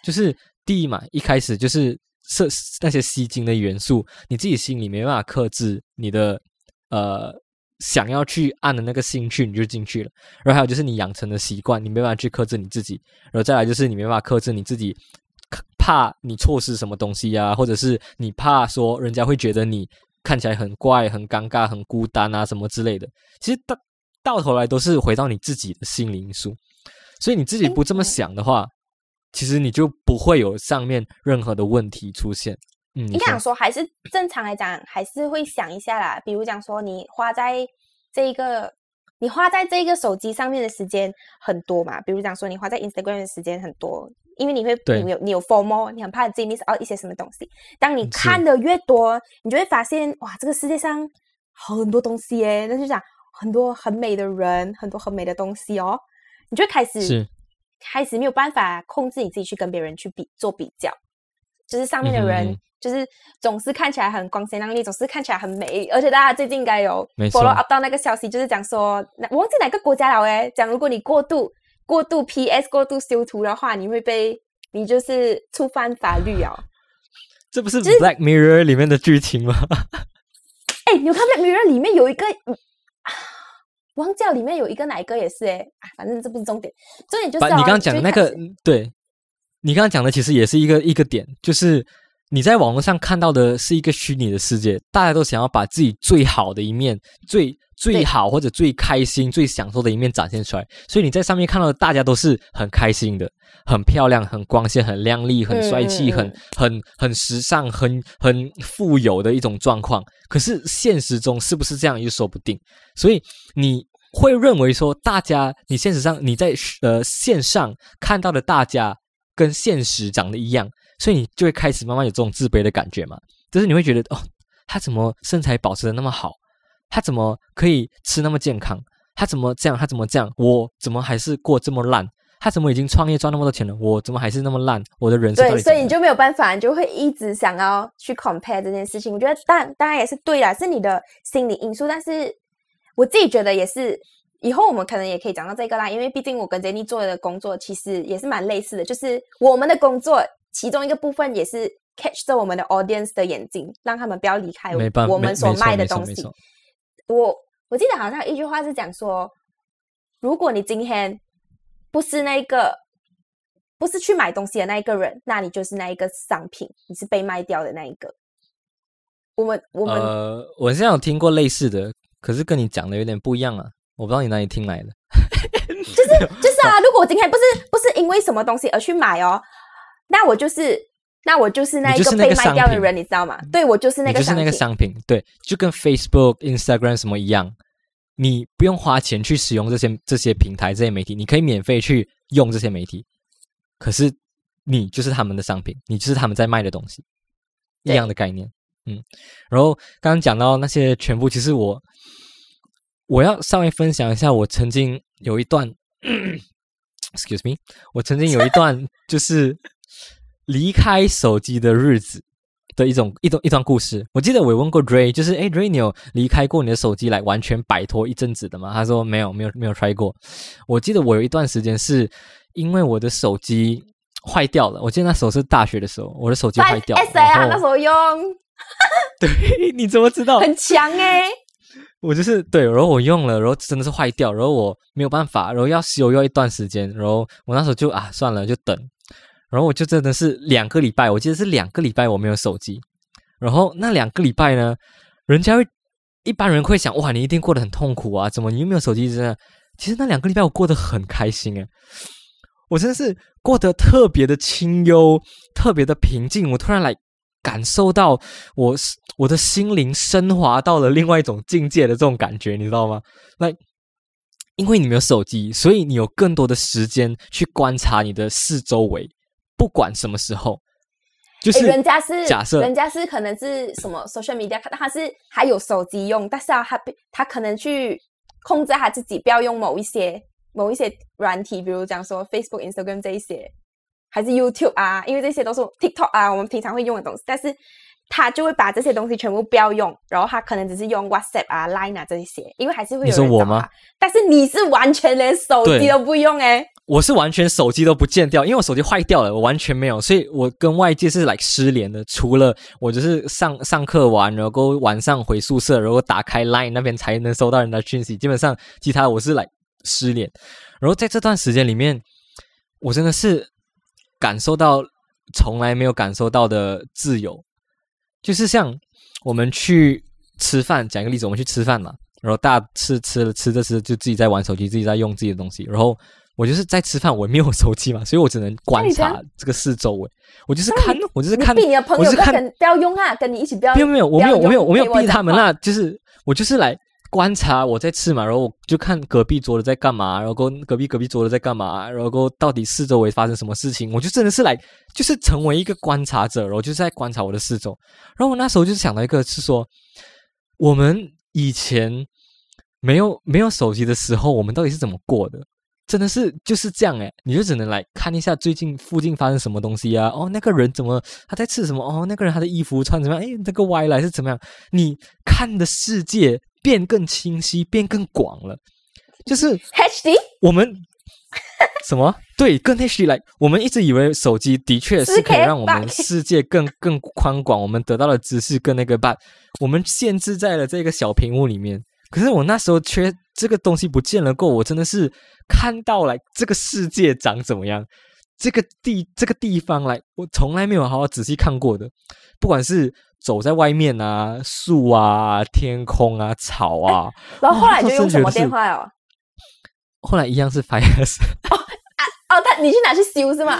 就是第一嘛，一开始就是设那些吸睛的元素，你自己心里没办法克制你的呃想要去按的那个兴趣，你就进去了。然后还有就是你养成的习惯，你没办法去克制你自己。然后再来就是你没办法克制你自己，怕你错失什么东西啊，或者是你怕说人家会觉得你看起来很怪、很尴尬、很孤单啊什么之类的。其实到到头来都是回到你自己的心理因素。所以你自己不这么嗯想的话，其实你就不会有上面任何的问题出现。嗯，你说应该讲说，还是正常来讲，还是会想一下啦。比如讲说，你花在这一个，你花在这个手机上面的时间很多嘛。比如讲说，你花在 Instagram 的时间很多，因为你会你有你有 formal，你很怕自己 miss out 一些什么东西。当你看的越多，你就会发现，哇，这个世界上很多东西耶。那就讲很多很美的人，很多很美的东西哦，你就会开始是开始没有办法控制你自己去跟别人去比做比较，就是上面的人、就是总是看起来很光鲜亮丽，总是看起来很美，而且大家最近应该有 follow up 到那个消息，就是讲说，那我忘记哪个国家了诶，讲如果你过度过度 PS 过度修图的话，你会被你就是触犯法律哦。[LAUGHS] 这不是 Black Mirror 里面的剧情吗？[LAUGHS] 哎，你有看《Black Mirror》里面有一个，忘记了里面有一个哪一个也是哎，啊，反正这不是重点，重点就是、你刚刚讲的那个对你刚刚讲的其实也是一个一个点，就是你在网络上看到的是一个虚拟的世界，大家都想要把自己最好的一面、最最好或者最开心、最享受的一面展现出来，所以你在上面看到的大家都是很开心的、很漂亮、很光鲜、很亮丽、很帅气、很很很时尚、很很富有的一种状况。可是现实中是不是这样？又说不定，所以你会认为说，大家你现实上你在呃线上看到的大家跟现实长得一样，所以你就会开始慢慢有这种自卑的感觉嘛。就是你会觉得哦，他怎么身材保持的那么好？他怎么可以吃那么健康？他怎么这样？他怎么这样？我怎么还是过这么烂？他怎么已经创业赚那么多钱了，我怎么还是那么烂？我的人生对，所以你就没有办法，你就会一直想要去 compare 这件事情。我觉得当然当然也是对啦，是你的心理因素，但是我自己觉得也是。以后我们可能也可以讲到这个啦，因为毕竟我跟 Jenny 做的工作其实也是蛮类似的，就是我们的工作其中一个部分也是 catch 着我们的 audience 的眼睛，让他们不要离开没办我们所卖的东西。我我记得好像有一句话是讲说，如果你今天不是那个不是去买东西的那一个人，那你就是那一个商品，你是被卖掉的那一个。我们我们、呃，我现在有听过类似的，可是跟你讲的有点不一样啊。我不知道你哪里听来的。[LAUGHS] 就是就是啊，[LAUGHS] 如果我今天不是不是因为什么东西而去买哦，那我就是那我就是那一个商品卖掉的人，你知道吗？对我就是那个就是那个个商品。对，就跟 Facebook、Instagram 什么一样，你不用花钱去使用这些这些平台、这些媒体，你可以免费去用这些媒体，可是你就是他们的商品，你就是他们在卖的东西，一样的概念。嗯，然后刚刚讲到那些全部，其实我我要稍微分享一下，我曾经有一段，[COUGHS] excuse me，我曾经有一段就是离开手机的日子的一种一种一段故事。我记得我有问过 Ray，就是诶 Ray，你有离开过你的手机来完全摆脱一阵子的吗？他说没有，没有，没有 try 过。我记得我有一段时间是因为我的手机坏掉了，我记得那时候是大学的时候，我的手机坏掉了 S 啊，那时候用 [LAUGHS] 对，你怎么知道？很强哎、我就是对，然后我用了，然后真的是坏掉，然后我没有办法，然后要修要一段时间，然后我那时候就啊算了就等，然后我就真的是两个礼拜，我记得是两个礼拜我没有手机，然后那两个礼拜呢，人家会一般人会想哇你一定过得很痛苦啊，怎么你又没有手机？真的，其实那两个礼拜我过得很开心诶，我真的是过得特别的清幽，特别的平静，我突然来。感受到我我的心灵升华到了另外一种境界的这种感觉，你知道吗？来，因为你没有手机，所以你有更多的时间去观察你的四周围，不管什么时候，就是人家是假设人家是可能是什么 social media，他他是还有手机用，但是啊，他被他可能去控制他自己，不要用某一些某一些软体，比如讲说 Facebook、Instagram 这一些，还是 YouTube 啊，因为这些都是 TikTok 啊，我们平常会用的东西，但是他就会把这些东西全部不要用，然后他可能只是用 WhatsApp 啊、Line 啊这一些，因为还是会你有说我吗？但是你是完全连手机都不用哎、我是完全手机都不见掉，因为我手机坏掉了，我完全没有，所以我跟外界是来失联的。除了我就是上上课完，然后晚上回宿舍，然后打开 Line 那边才能收到人的讯息，基本上其他我是来失联。然后在这段时间里面，我真的是感受到从来没有感受到的自由，就是像我们去吃饭，讲一个例子，我们去吃饭嘛，然后大家吃吃了吃着吃就自己在玩手机，自己在用自己的东西，然后我就是在吃饭，我没有手机嘛，所以我只能观察这个四周围，我就是看，我就是你看，逼你的朋友我是看不要跟不要用啊，跟你一起不要没有没有，我没有我没有我没有逼他们啦，就是我就是来观察我在吃嘛，然后我就看隔壁桌的在干嘛，然后跟隔壁隔壁桌的在干嘛，然后到底四周围发生什么事情，我就真的是来就是成为一个观察者，然后就是在观察我的四周，然后我那时候就是想到一个是说，我们以前没有没有手机的时候，我们到底是怎么过的？真的是就是这样诶，你就只能来看一下最近附近发生什么东西啊？哦，那个人怎么他在吃什么？哦，那个人他的衣服穿怎么样？诶，那个歪来是怎么样？你看的世界变更清晰，变更广了。就是 HD 我们什么？对，更 HD 来。我们一直以为手机的确是可以让我们世界更更宽广，我们得到的知识更那个吧。我们限制在了这个小屏幕里面。可是我那时候缺这个东西不见了过，我真的是看到来这个世界长怎么样，这个地这个地方来，我从来没有好好仔细看过的。不管是走在外面啊，树啊，天空啊，草啊，[LAUGHS] 然后后来就用什么电话哦？[LAUGHS] 后来一样是 Fires。[LAUGHS] 哦，他你去拿去修是吗？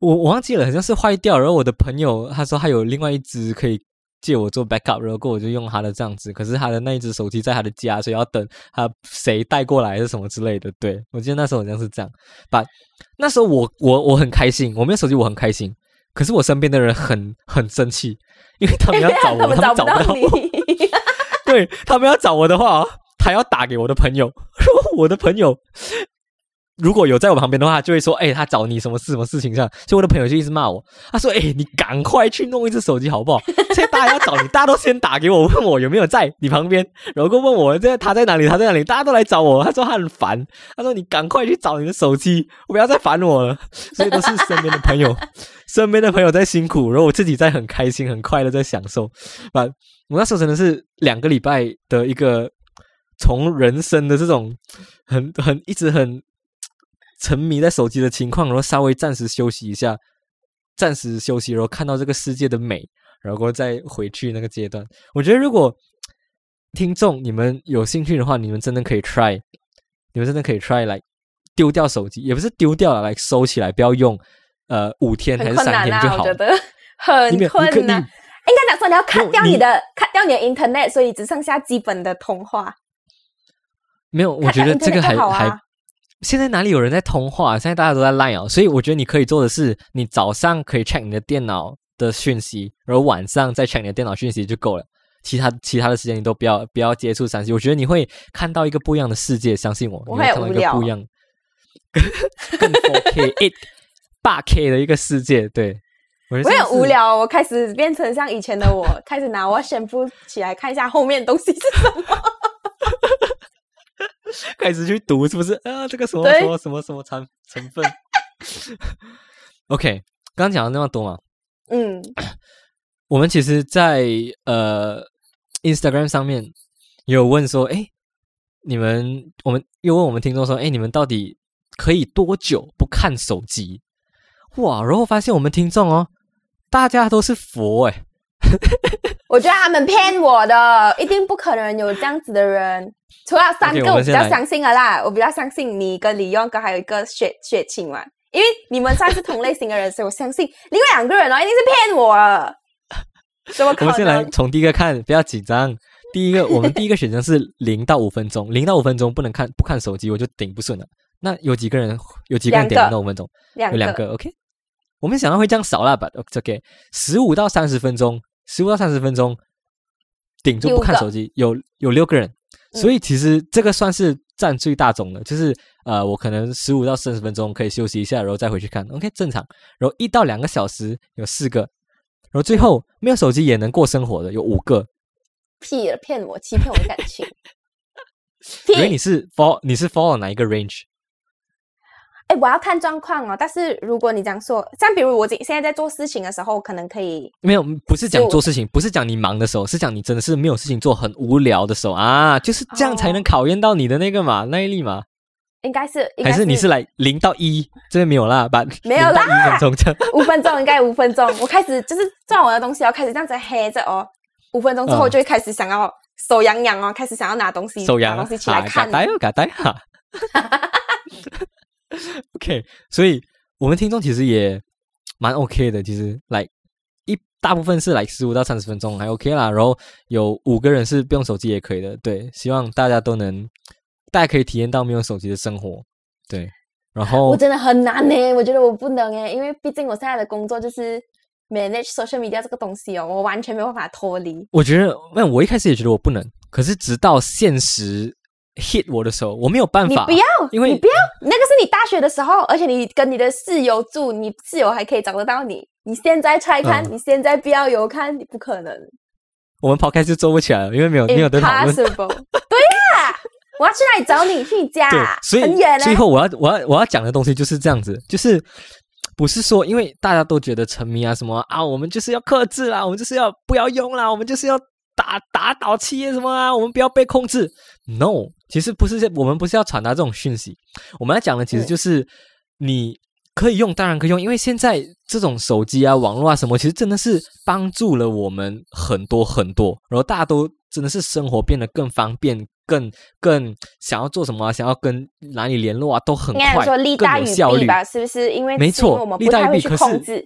我我忘记了，好像是坏掉。然后我的朋友他说他有另外一只可以借我做 backup，然后我就用他的这样子。可是他的那一只手机在他的家，所以要等他谁带过来还是什么之类的。对我记得那时候好像是这样。把那时候我我我很开心，我没有手机我很开心。可是我身边的人很很生气，因为他们要找我，[LAUGHS] 他们找不到。你。[LAUGHS] 对他们要找我的话哦，他要打给我的朋友，我的朋友如果有在我旁边的话，就会说，哎，他找你什么事什么事情上，所以我的朋友就一直骂我，他说，哎，你赶快去弄一只手机好不好？现在大家要找你，大家都先打给我，问我有没有在你旁边，然后问我这他在哪里，他在哪里，大家都来找我，他说他很烦，他说你赶快去找你的手机，不要再烦我了。[LAUGHS] 所以都是身边的朋友，身边的朋友在辛苦，然后我自己在很开心、很快乐在享受。把我那时候真的是两个礼拜的一个。从人生的这种很很一直很沉迷在手机的情况，然后稍微暂时休息一下，暂时休息，然后看到这个世界的美，然后再回去那个阶段。我觉得如果听众你们有兴趣的话，你们真的可以 try，你们真的可以 try 来丢掉手机，也不是丢掉了，来收起来，不要用，呃，五天还是三天就好。我觉得 [LAUGHS] 很困难。应该讲说你要砍掉你的砍掉你的 internet，所以只剩下基本的通话。没有，我觉得这个还还现在哪里有人在通话？现在大家都在 Line 哦，所以我觉得你可以做的是，你早上可以 check 你的电脑的讯息，然后晚上再 check 你的电脑讯息就够了。其他其他的时间你都不要不要接触三 C。我觉得你会看到一个不一样的世界，相信我，我会看到一个不一样、[LAUGHS] 更 4K、8八 K 的一个世界。对我很无聊，我开始变成像以前的我，开始拿我先不起来看一下后面东西是什么。[LAUGHS] 开始去读是不是啊？这个什么什么什么什么成成分？OK，刚刚讲了那么多嘛，嗯，我们其实，在呃 Instagram 上面有问说，哎，你们我们又问我们听众说，哎，你们到底可以多久不看手机？哇，然后发现我们听众哦，大家都是佛哎。[LAUGHS] 我觉得他们骗我的，一定不可能有这样子的人。除了三个，我比较相信的啦。我比较相信你跟李勇哥还有一个雪雪晴嘛，因为你们算是同类型的人，所以我相信另外两个人哦，一定是骗我。怎么可能？我们先来从第一个看，不要紧张。第一个，我们第一个选择是零到五分钟，[LAUGHS] 零到五分钟不能看不看手机，我就顶不顺了。那有几个人？有几个人点零到五分钟？有两个。OK，我们想到会这样少了吧？OK，十五到三十分钟。十五到三十分钟，顶住不看手机，有有六个人，所以其实这个算是占最大宗的。就是呃，我可能十五到三十分钟可以休息一下，然后再回去看，OK 正常。然后一到两个小时有四个，然后最后没有手机也能过生活的有五个。屁了，骗我，欺骗我的感情。[LAUGHS] 因为你是 follow 你是 follow 哪一个 range？哎，我要看状况哦。但是如果你这样说，像比如我现现在在做事情的时候，可能可以没有，不是讲做事情，不是讲你忙的时候，是讲你真的是没有事情做，很无聊的时候啊，就是这样才能考验到你的那个嘛耐力嘛。应该是，还是你是来零到一这边没有啦，把没有啦，[LAUGHS] 五分钟五分钟应该五分钟。我开始就是做完我的东西，要开始这样子黑着哦。五分钟之后就会开始想要手痒痒哦，开始想要拿东西，手痒拿东西起来看，嘎呆哦，嘎呆哈。[LAUGHS] [LAUGHS] OK，所以我们听众其实也蛮 OK 的。其实来一大部分是来十五到三十分钟还 OK 啦。然后有五个人是不用手机也可以的。对，希望大家都能，大家可以体验到没有手机的生活。对，然后我真的很难呢，我觉得我不能诶，因为毕竟我现在的工作就是 manage social media 这个东西哦，我完全没有办法脱离。我觉得，那我一开始也觉得我不能，可是直到现实。Hit 我的时候，我没有办法。你不要，因为你不要，那个是你大学的时候，而且你跟你的室友住，你室友还可以找得到你。你现在拆看，你现在不要有看，你不可能。我们抛开就做不起来了，因为没有没有的讨论。对呀，我要去哪里找你？去你家，[LAUGHS] 所以很远。最后我要我要我要讲的东西就是这样子，就是不是说因为大家都觉得沉迷啊什么啊，我们就是要克制啦，我们就是要不要用啦，我们就是要。打打倒企业什么啊？我们不要被控制。No，其实不是，我们不是要传达这种讯息。我们要讲的其实就是，你可以用，当然可以用，因为现在这种手机啊、网络啊什么，其实真的是帮助了我们很多很多。然后大家都真的是生活变得更方便，更更想要做什么，想要跟哪里联络啊，都很快，更有效率吧？是不是？因为没错，利大于弊。可是，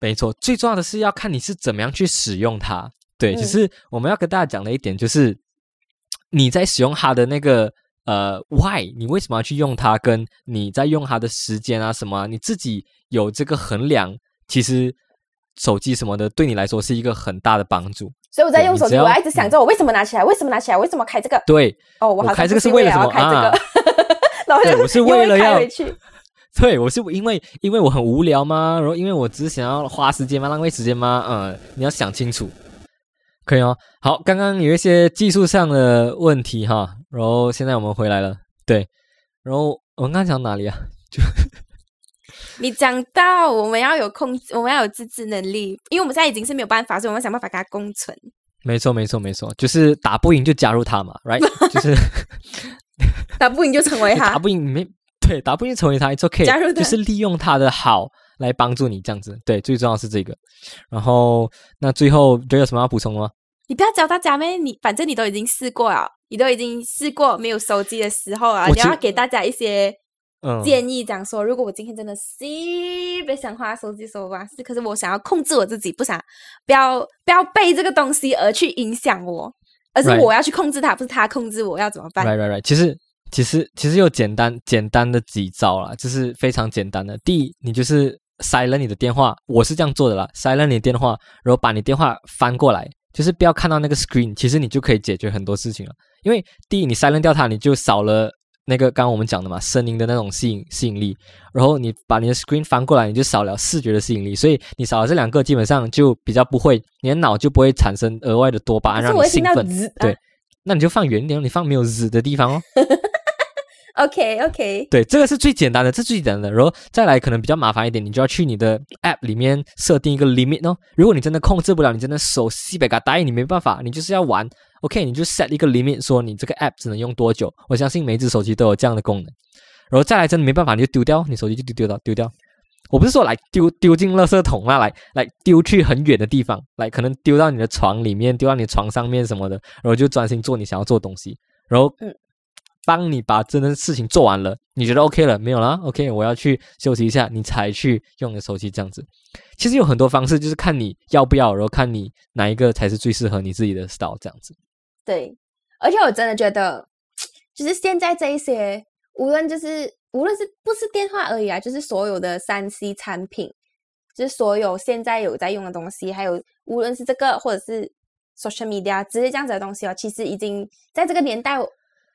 没错，最重要的是要看你是怎么样去使用它。对，其实我们要跟大家讲的一点就是，你在使用它的那个呃，why？你为什么要去用它？跟你在用它的时间啊，什么？你自己有这个衡量，其实手机什么的，对你来说是一个很大的帮助。所以我在用手机，我一直想着我为什么拿起来？为什么拿起来？为什么开这个？对，哦，我开这个是为了什么啊？[LAUGHS] 然后就对我是为了要回去。[LAUGHS] 对，我是因为因为我很无聊吗？然后因为我只是想要花时间吗？浪费时间吗？嗯，你要想清楚，可以哦。好，刚刚有一些技术上的问题哈，然后现在我们回来了，对，然后我们刚刚讲哪里啊？就 [LAUGHS] 你讲到我们要有控制，我们要有自制能力，因为我们现在已经是没有办法，所以我们想办法给它共存。没错，没错，没错，就是打不赢就加入他嘛，right？[LAUGHS] 就是 [LAUGHS] 打不赢就成为他打，不赢没对，打不赢成为他，it's okay，加入就是利用他的好来帮助你这样子。对，最重要是这个。然后那最后觉得有什么要补充吗？你不要教大家咩？你反正你都已经试过了，你都已经试过没有手机的时候啊，你要给大家一些嗯，建议，讲说，如果我今天真的是别想花手机手吧，是可是我想要控制我自己，不想不要不要被这个东西而去影响我，而是我要去控制它，不是它控制我，要怎么办？Right, right, right。其实，其实，其实有简单简单的几招啦，就是非常简单的。第一，你就是 silent 你的电话，我是这样做的啦，silent 你的电话，然后把你电话翻过来，就是不要看到那个 screen，其实你就可以解决很多事情了。因为第一，你 silent 掉它，你就少了那个刚刚我们讲的嘛，声音的那种吸引吸引力，然后你把你的 screen 翻过来，你就少了视觉的吸引力，所以你少了这两个，基本上就比较不会，你的脑就不会产生额外的多巴胺让你兴奋。对啊那你就放远一点，你放没有日的地方哦。，OK OK，对，这个是最简单的，这是最简单的。然后再来，可能比较麻烦一点，你就要去你的 App 里面设定一个 limit 哦。如果你真的控制不了，你真的手西北嘎呆，你没办法，你就是要玩，OK，你就 set 一个 limit，说你这个 App 只能用多久。我相信每一只手机都有这样的功能。然后再来，真的没办法，你就丢掉，你手机就丢丢到丢掉。我不是说来丢丢进垃圾桶啊，来来丢去很远的地方，来可能丢到你的床里面，丢到你的床上面什么的，然后就专心做你想要做的东西。然后帮你把真的事情做完了，你觉得 OK 了没有啦 o k 我要去休息一下，你才去用你的手机这样子。其实有很多方式，就是看你要不要，然后看你哪一个才是最适合你自己的 style 这样子。对，而且我真的觉得，就是现在这一些，无论就是无论是不是电话而已啊，就是所有的三 C 产品，就是所有现在有在用的东西，还有无论是这个或者是 social media 之类这样子的东西哦，其实已经在这个年代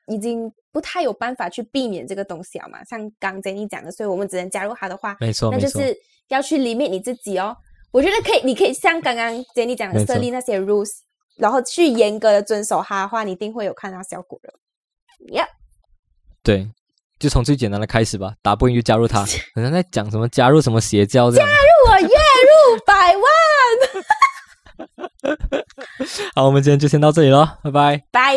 已经不太有办法去避免这个东西了嘛。像刚 Jenny 讲的，所以我们只能加入它的话，没错，那就是要去 limit 你自己哦。我觉得可以，你可以像刚刚 Jenny 讲的设立那些 rules，然后去严格的遵守它的话，你一定会有看到效果的。Yep，对，就从最简单的开始吧，打不赢就加入他，[LAUGHS] 好像在讲什么加入什么邪教这样。我月入百万，[LAUGHS] 好，我们今天就先到这里了，拜拜。[LAUGHS] 拜。